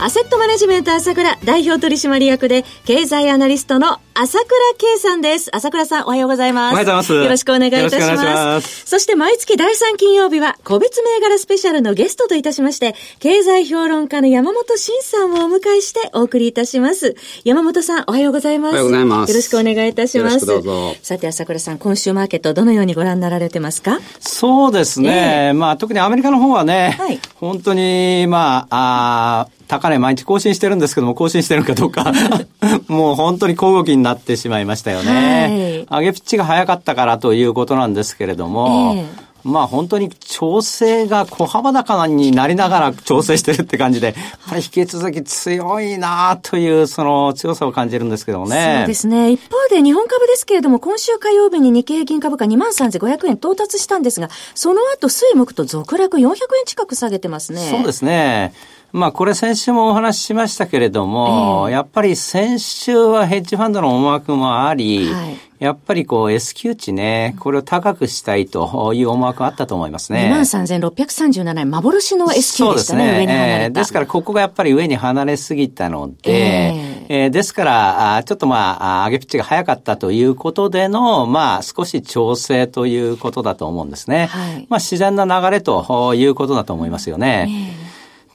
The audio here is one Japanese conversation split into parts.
アセットマネジメント朝倉代表取締役で経済アナリストの朝倉慶さんです。朝倉さん、おはようございます。おはようございます。よろしくお願いいたします。ますそして毎月第3金曜日は、個別銘柄スペシャルのゲストといたしまして、経済評論家の山本伸さんをお迎えしてお送りいたします。山本さん、おはようございます。おはようございます。よろしくお願いいたします。どうぞ。さて、朝倉さん、今週マーケットどのようにご覧になられてますか？そうですね。えー、まあ、特にアメリカの方はね、はい、本当に、まあ、あ高値毎日更新してるんですけども、更新してるかどうか もう本当に小動きになってしまいましたよね。はい、上げピッチが早かったからということなんですけれども、えーまあ本当に調整が小幅高になりながら調整してるって感じで、引き続き強いなというその強さを感じるんですけどもね。そうですね。一方で日本株ですけれども、今週火曜日に日経平均株価23,500円到達したんですが、その後水木と続落400円近く下げてますね。そうですね。まあこれ先週もお話ししましたけれども、えー、やっぱり先週はヘッジファンドの思惑もあり、はい、やっぱりこう S q 値ね、これを高くしたいという思惑があったと思いますね。23,637円、幻の S q でしたね、そうですね。えー、ですからここがやっぱり上に離れすぎたので、えー、えー、ですから、ちょっとまあ、上げピッチが早かったということでの、まあ少し調整ということだと思うんですね。はい、まあ自然な流れということだと思いますよね。えー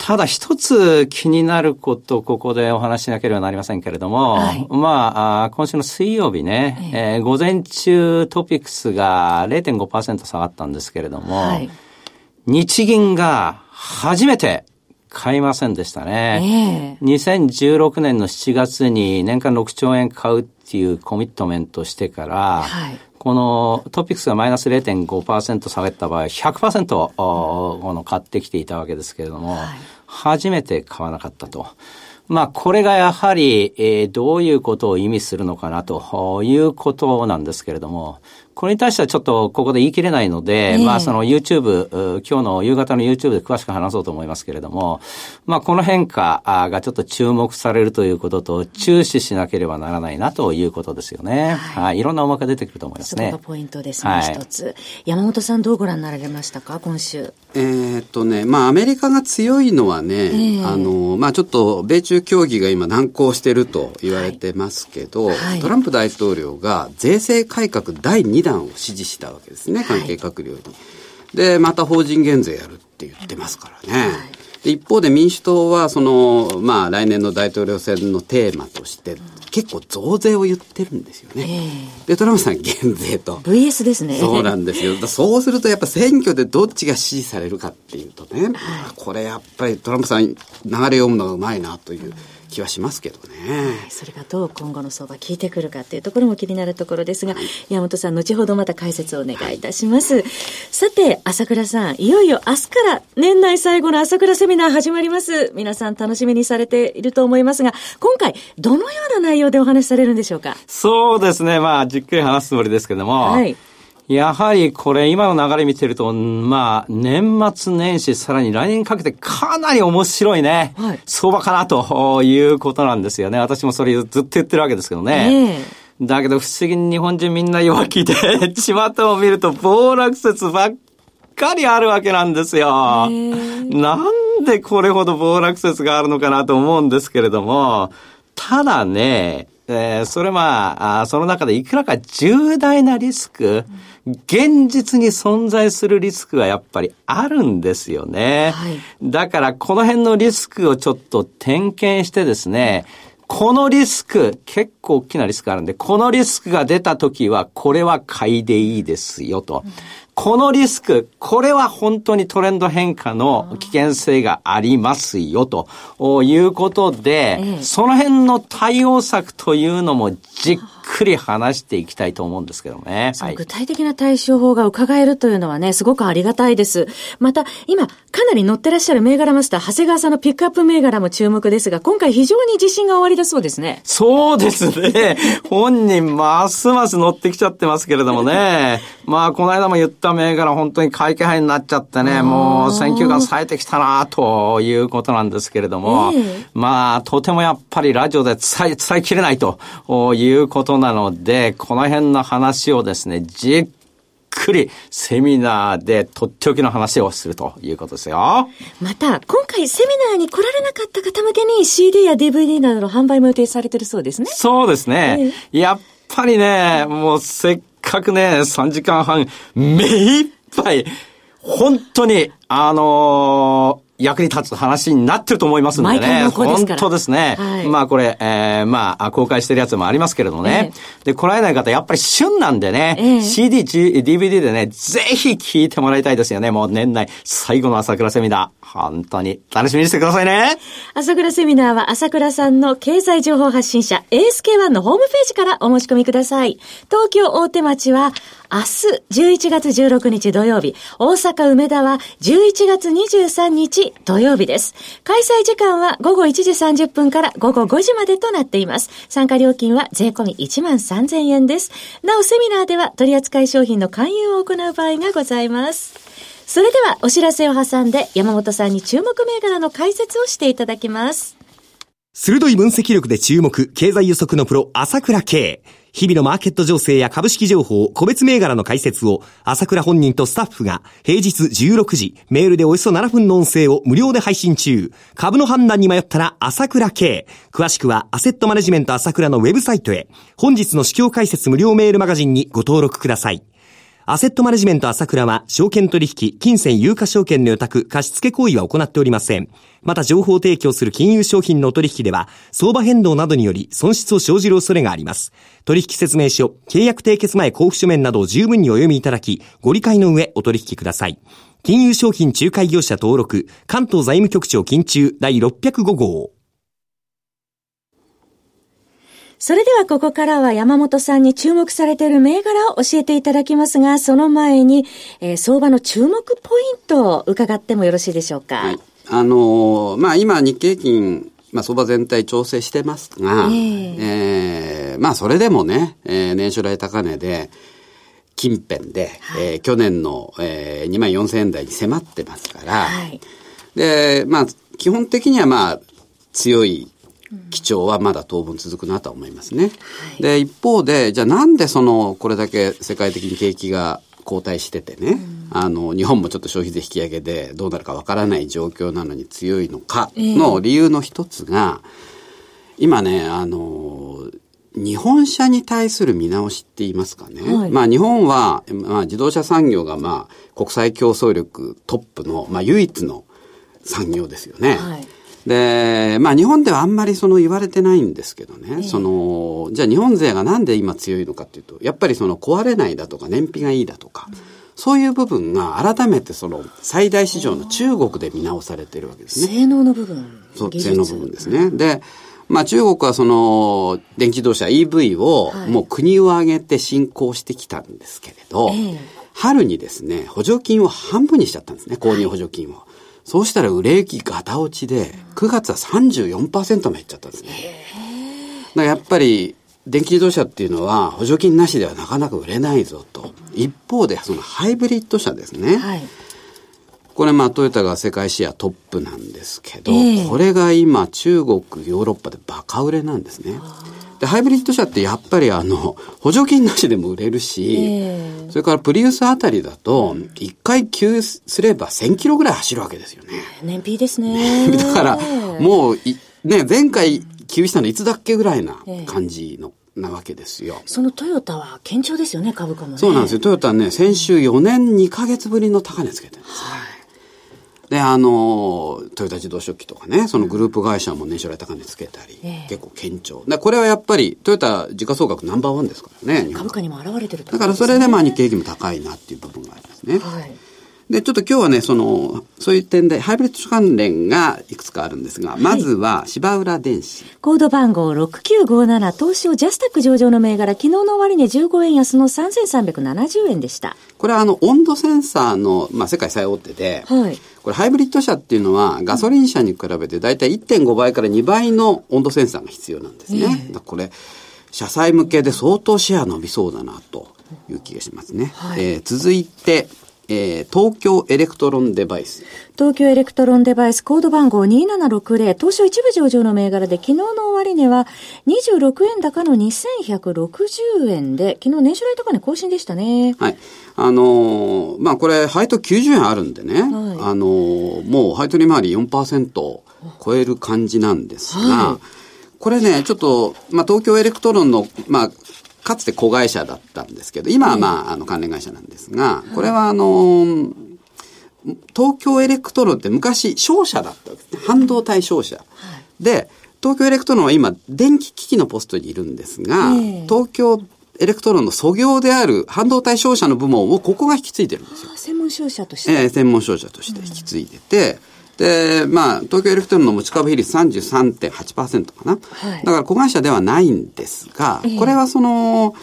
ただ一つ気になること、ここでお話しなければなりませんけれども、はい、まあ、今週の水曜日ね、ええ。ー、午前中トピックスが0.5%下がったんですけれども、はい、日銀が初めて買いませんでしたね。えー、2016年の7月に年間6兆円買うっていうコミットメントしてから、はい、このトピックスがマイナス0.5%下げた場合、100%この買ってきていたわけですけれども、はい、初めて買わなかったと。まあ、これがやはり、えー、どういうことを意味するのかなということなんですけれども、これに対してはちょっとここで言い切れないので、えー、まあその YouTube、今日の夕方の YouTube で詳しく話そうと思いますけれども、まあこの変化がちょっと注目されるということと、注視しなければならないなということですよね。はい。はい、いろんな思惑が出てくると思いますね。そこがポイントですね、はい、一つ。山本さんどうご覧になられましたか、今週？えっとね、まあアメリカが強いのはね、えー、あの、まあちょっと米中協議が今難航してると言われてますけど、はい、トランプ大統領が税制改革第2弾を指示したわけですね、関係閣僚に。はい、で、また法人減税やるって言ってますからね。はい、一方で民主党は、その、まあ、来年の大統領選のテーマとして、結構増税を言ってるんですよね。えー、で、トランプさん減税と。VS ですね。そうなんですよ。そうするとやっぱ選挙でどっちが支持されるかっていうとね、はい、これやっぱりトランプさん流れ読むのがうまいなという。うん気はしますけどね、はい、それがどう今後の相場効いてくるかっていうところも気になるところですが、はい、山本さん後ほどまた解説をお願いいたします、はい、さて朝倉さんいよいよ明日から年内最後の朝倉セミナー始まります。皆さん楽しみにされていると思いますが今回どのような内容でお話しされるんでしょうか？そうですね。まあじっくり話すつもりですけども、はいやはりこれ今の流れ見てると、まあ、年末年始、さらに来年にかけてかなり面白いね、はい、相場かなということなんですよね。私もそれずっと言ってるわけですけどね。えー、だけど不思議に日本人みんな弱気で、巷を見ると暴落説ばっかりあるわけなんですよ。えー、なんでこれほど暴落説があるのかなと思うんですけれども、ただね、えー、それまあその中でいくらか重大なリスク、現実に存在するリスクはやっぱりあるんですよね。はい、だからこの辺のリスクをちょっと点検してですね、このリスク、結構大きなリスクあるんで、このリスクが出た時は、これは買いでいいですよと。うんこのリスク、これは本当にトレンド変化の危険性がありますよ、ということで、その辺の対応策というのもじっくり話していきたいと思うんですけどね。はい、具体的な対処法が伺えるというのはね、すごくありがたいです。また、今、かなり乗ってらっしゃる銘柄マスター、長谷川さんのピックアップ銘柄も注目ですが、今回非常に自信が終わりだそうですね。そうですね。本人、ますます乗ってきちゃってますけれどもね。まあ、この間も言った銘柄、本当に会計杯になっちゃってね、もう選挙が冴えてきたな、ということなんですけれども、えー、まあ、とてもやっぱりラジオで伝え、伝えきれないということなので、この辺の話をですね、じっくりセミナーでとっておきの話をするということですよ。また、今回セミナーに来られなかった方向けに CD や DVD などの販売も予定されてるそうですね。そうですね。えー、やっぱりね、もうせっかくね、3時間半、目いっぱい、本当に、あのー役に立つ話になってると思いますんでね。本当ですね。はい、まあこれ、えー、まあ公開してるやつもありますけれどね。えー、で、来られない方、やっぱり旬なんでね、えー、CD、DVD でね、ぜひ聞いてもらいたいですよね。もう年内最後の朝倉セミナー。本当に楽しみにしてくださいね。朝倉セミナーは朝倉さんの経済情報発信者 ASK1 のホームページからお申し込みください。東京大手町は明日11月16日土曜日、大阪梅田は11月23日土曜日です。開催時間は午後1時30分から午後5時までとなっています。参加料金は税込み1万3000円です。なお、セミナーでは取扱い商品の勧誘を行う場合がございます。それでは、お知らせを挟んで、山本さんに注目銘柄の解説をしていただきます。鋭い分析力で注目、経済予測のプロ、朝倉慶。日々のマーケット情勢や株式情報、個別銘柄の解説を、朝倉本人とスタッフが、平日16時、メールでおよそ7分の音声を無料で配信中。株の判断に迷ったら、朝倉慶。詳しくは、アセットマネジメント朝倉のウェブサイトへ。本日の市況解説無料メールマガジンにご登録ください。アセットマネジメント朝倉は、証券取引、金銭有価証券の予託、貸付行為は行っておりません。また、情報提供する金融商品の取引では、相場変動などにより損失を生じる恐れがあります。取引説明書、契約締結前交付書面などを十分にお読みいただき、ご理解の上お取引ください。金融商品仲介業者登録、関東財務局長金中第605号。それではここからは山本さんに注目されている銘柄を教えていただきますが、その前に、えー、相場の注目ポイントを伺ってもよろしいでしょうか？はい。あのー、まあ今日経金、まあ相場全体調整してますが、えー、えー、まあそれでもね、えー、年初来高値で、近辺で、はい、えー、去年の、えー、2万4千円台に迫ってますから、はい、で、まあ基本的にはまあ強い基調はまだ当分続くなと思いますね。はい、で、一方で、じゃあなんでその、これだけ世界的に景気が後退しててね、うん、あの、日本もちょっと消費税引き上げでどうなるかわからない状況なのに強いのかの理由の一つが、えー、今ね、あの、日本車に対する見直しって言いますかね。はい、まあ日本は、まあ自動車産業がまあ国際競争力トップの、まあ唯一の産業ですよね。はいで、まあ日本ではあんまりその言われてないんですけどね、えー、その、じゃあ日本勢がなんで今強いのかっていうと、やっぱりその壊れないだとか燃費がいいだとか、うん、そういう部分が改めてその最大市場の中国で見直されてるわけですね。性能の部分。そう、性能部分ですね。で、まあ中国はその電気自動車 EV をもう国を挙げて進行してきたんですけれど、はい、春にですね、補助金を半分にしちゃったんですね、購入補助金を。はいそうしたら売れ行きガタ落ちで、9月は34%も減っちゃったんですね。だからやっぱり、電気自動車っていうのは補助金なしではなかなか売れないぞと。一方で、そのハイブリッド車ですね。はい、これまあトヨタが世界シェアトップなんですけど、えー、これが今中国、ヨーロッパでバカ売れなんですね。で、ハイブリッド車ってやっぱりあの、補助金なしでも売れるし、えー、それからプリウスあたりだと、一回給すれば1000キロぐらい走るわけですよね。燃費ですね。だから、もう、ね、前回給したのいつだっけぐらいな感じの。なわけですよ。そのトヨタは堅調ですよね、株価もね。そうなんですよ。トヨタはね、先週4年2ヶ月ぶりの高値つけてるんです。はいで、あの、トヨタ自動食器とかね、そのグループ会社も年初来高値つけたり、えー、結構堅調。で、これはやっぱり、トヨタ時価総額ナンバーワンですからね。株価にも現れてるだからそれでまあ日経平均も高いなっていう部分がありますね。はい。で、ちょっと今日はね、その、そういう点で、ハイブリッド関連がいくつかあるんですが、まずは、芝浦電子。コード番号6957、東証ジャスタック上場の銘柄、昨日の終値15円安の3370円でした。これはあの、温度センサーの、まあ、世界最大手で、はい。これハイブリッド車っていうのは、ガソリン車に比べてだいたい1.5倍から2倍の温度センサーが必要なんですね。えー、これ、車載向けで相当シェア伸びそうだな、という気がしますね。はい、えー、続いて、えー、東京エレクトロンデバイス。東京エレクトロンデバイスコード番号2760、東証一部上場の銘柄で、昨日の終値は26円高の2160円で、昨日年初来高値更新でしたね。はい。あのー、まあこれ、配当90円あるんでね、はい、あのー、もう配当利回り4%超える感じなんですが、はい、これね、ちょっと、まあ東京エレクトロンの、まあ、かつて子会社だったんですけど、今はまあ、あの、関連会社なんですが、これはあの、東京エレクトロンって昔商社だったんですね。半導体商社。で、東京エレクトロンは今、電気機器のポストにいるんですが、東京エレクトロンの祖業である半導体商社の部門をここが引き継いでるんですよ。専門商社として。えー、専門商社として引き継いでて、で、まあ、東京エレクトロンの持ち株比率33.8%かな。はい、だから子会社ではないんですが、これはその、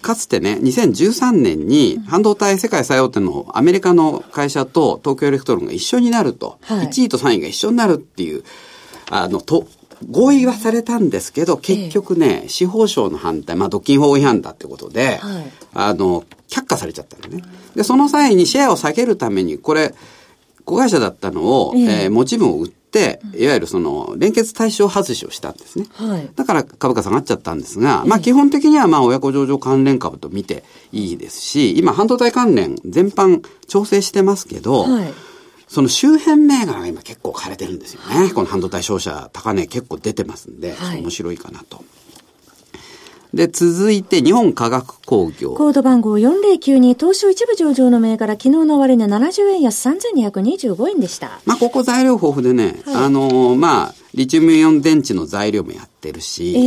かつてね、2013年に半導体世界最大手のアメリカの会社と東京エレクトロンが一緒になると、はい、1位と3位が一緒になるっていう、あの、と、合意はされたんですけど、結局ね、司法省の反対、まあ、独禁法違反だってことで、はい、あの、却下されちゃったのね。で、その際にシェアを下げるために、これ、子会社だったのを、えー、えー、持ち分を売って、いわゆるその、連結対象外しをしたんですね。はい、だから株価下がっちゃったんですが、まあ基本的にはまあ親子上場関連株と見ていいですし、今半導体関連全般調整してますけど、はい、その周辺銘柄が今結構枯れてるんですよね。この半導体商社高値結構出てますんで、はい、面白いかなと。で、続いて日本科学工業。コード番号4092、東証一部上場の銘柄、昨日の終値70円安3225円でした。まあ、ここ材料豊富でね、はい、あのー、まあ、リチウムイオン電池の材料もやってるし、え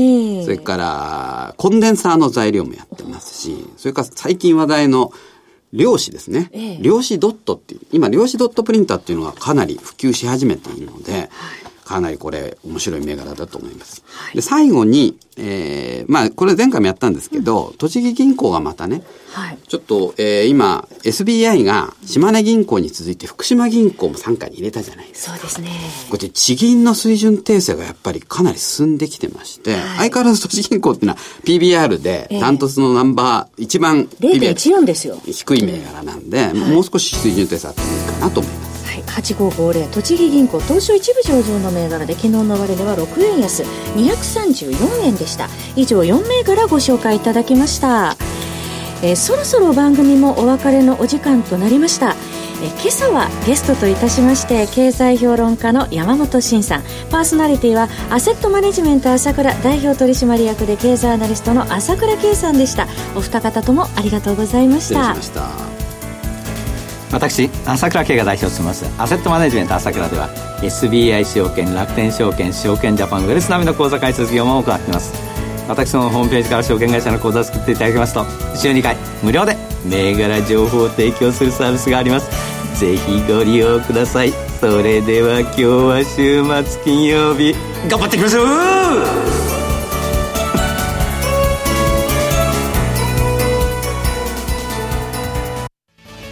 ー、それから、コンデンサーの材料もやってますし、それから最近話題の量子ですね。えー、量子ドットっていう、今量子ドットプリンターっていうのがかなり普及し始めているので、はいかなりこれ面白い銘柄だと思います。はい、で、最後に、えー、まあ、これ前回もやったんですけど、うん、栃木銀行がまたね、はい、ちょっと、えー、今、SBI が島根銀行に続いて福島銀行も参加に入れたじゃないですか。そうですね。これ地銀の水準訂正がやっぱりかなり進んできてまして、はい、相変わらず栃木銀行っていうのは PBR で、ダントツのナンバー、一番 PBR ですよ。低い銘柄なんで、もう少し水準訂正あってもいいかなと思います。8550栃木銀行東証一部上場の銘柄で昨日の終値は6円安234円でした。以上4銘柄ご紹介いただきました。えー、そろそろ番組もお別れのお時間となりました。え今朝はゲストといたしまして経済評論家の山本慎さん。パーソナリティはアセットマネジメント朝倉代表取締役で経済アナリストの朝倉圭さんでした。お二方ともありがとうございました。私朝倉慶が代表を務めますアセットマネジメント朝倉では SBI 証券楽天証券証券ジャパンウェルス並みの口座開設業務を行っています。私のホームページから証券会社の口座を作っていただきますと週2回無料で銘柄情報を提供するサービスがあります。ぜひご利用ください。それでは今日は週末金曜日。頑張っていきましょう